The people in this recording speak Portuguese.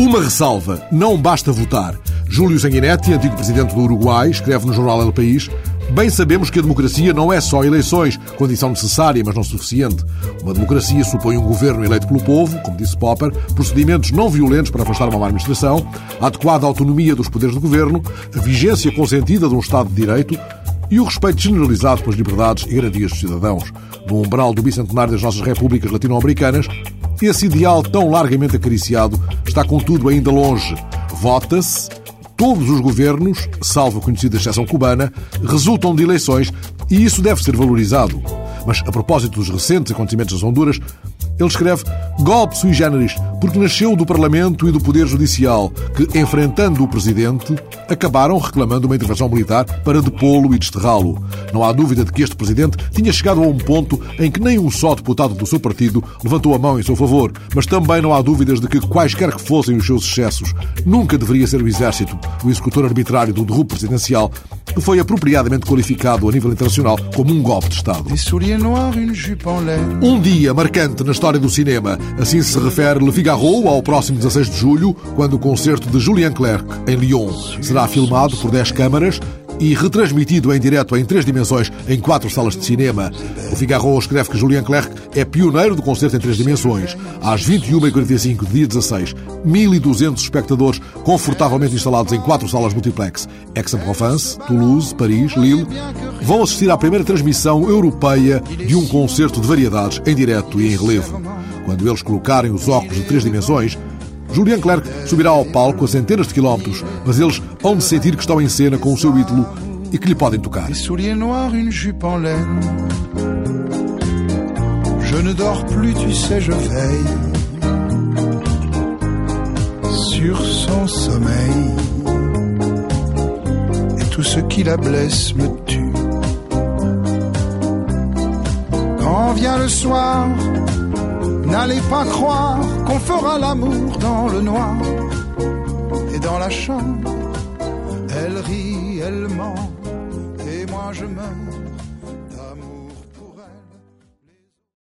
Uma ressalva: não basta votar. Júlio Sanguinetti, antigo presidente do Uruguai, escreve no jornal El País Bem sabemos que a democracia não é só eleições, condição necessária, mas não suficiente. Uma democracia supõe um governo eleito pelo povo, como disse Popper, procedimentos não violentos para afastar uma má administração, a adequada autonomia dos poderes do governo, a vigência consentida de um Estado de Direito e o respeito generalizado pelas liberdades e garantias dos cidadãos. No umbral do bicentenário das nossas repúblicas latino-americanas, esse ideal tão largamente acariciado está, contudo, ainda longe. Vota-se Todos os governos, salvo a conhecida exceção cubana, resultam de eleições e isso deve ser valorizado. Mas a propósito dos recentes acontecimentos das Honduras, ele escreve golpe sui generis, porque nasceu do Parlamento e do Poder Judicial, que, enfrentando o Presidente, acabaram reclamando uma intervenção militar para depô-lo e desterrá-lo. Não há dúvida de que este Presidente tinha chegado a um ponto em que nem um só deputado do seu partido levantou a mão em seu favor, mas também não há dúvidas de que, quaisquer que fossem os seus excessos, nunca deveria ser o Exército o executor arbitrário do derrubo presidencial, foi apropriadamente qualificado a nível internacional como um golpe de Estado. Um dia marcante na história do cinema. Assim se refere Le Figaro ao próximo 16 de julho, quando o concerto de Julien Clerc, em Lyon, será filmado por 10 câmaras e retransmitido em direto em três dimensões em quatro salas de cinema. O Figaro escreve que Julien Clerc é pioneiro do concerto em três dimensões. Às 21h45 dia 16, 1.200 espectadores confortavelmente instalados em quatro salas multiplex, Aix-en-Provence, Toulouse, Paris, Lille, vão assistir à primeira transmissão europeia de um concerto de variedades em direto e em relevo. Quando eles colocarem os óculos de três dimensões, Julien Clerc subirá ao palco a centenas de quilómetros, mas eles hão de sentir que estão em cena com o seu ídolo e que lhe podem tocar. Je ne dors plus, tu sais, je veille sur son sommeil. Et tout ce qui la blesse me tue. Quand vient le soir, N'allez pas croire qu'on fera l'amour dans le noir et dans la chambre. Elle rit, elle ment, et moi je meurs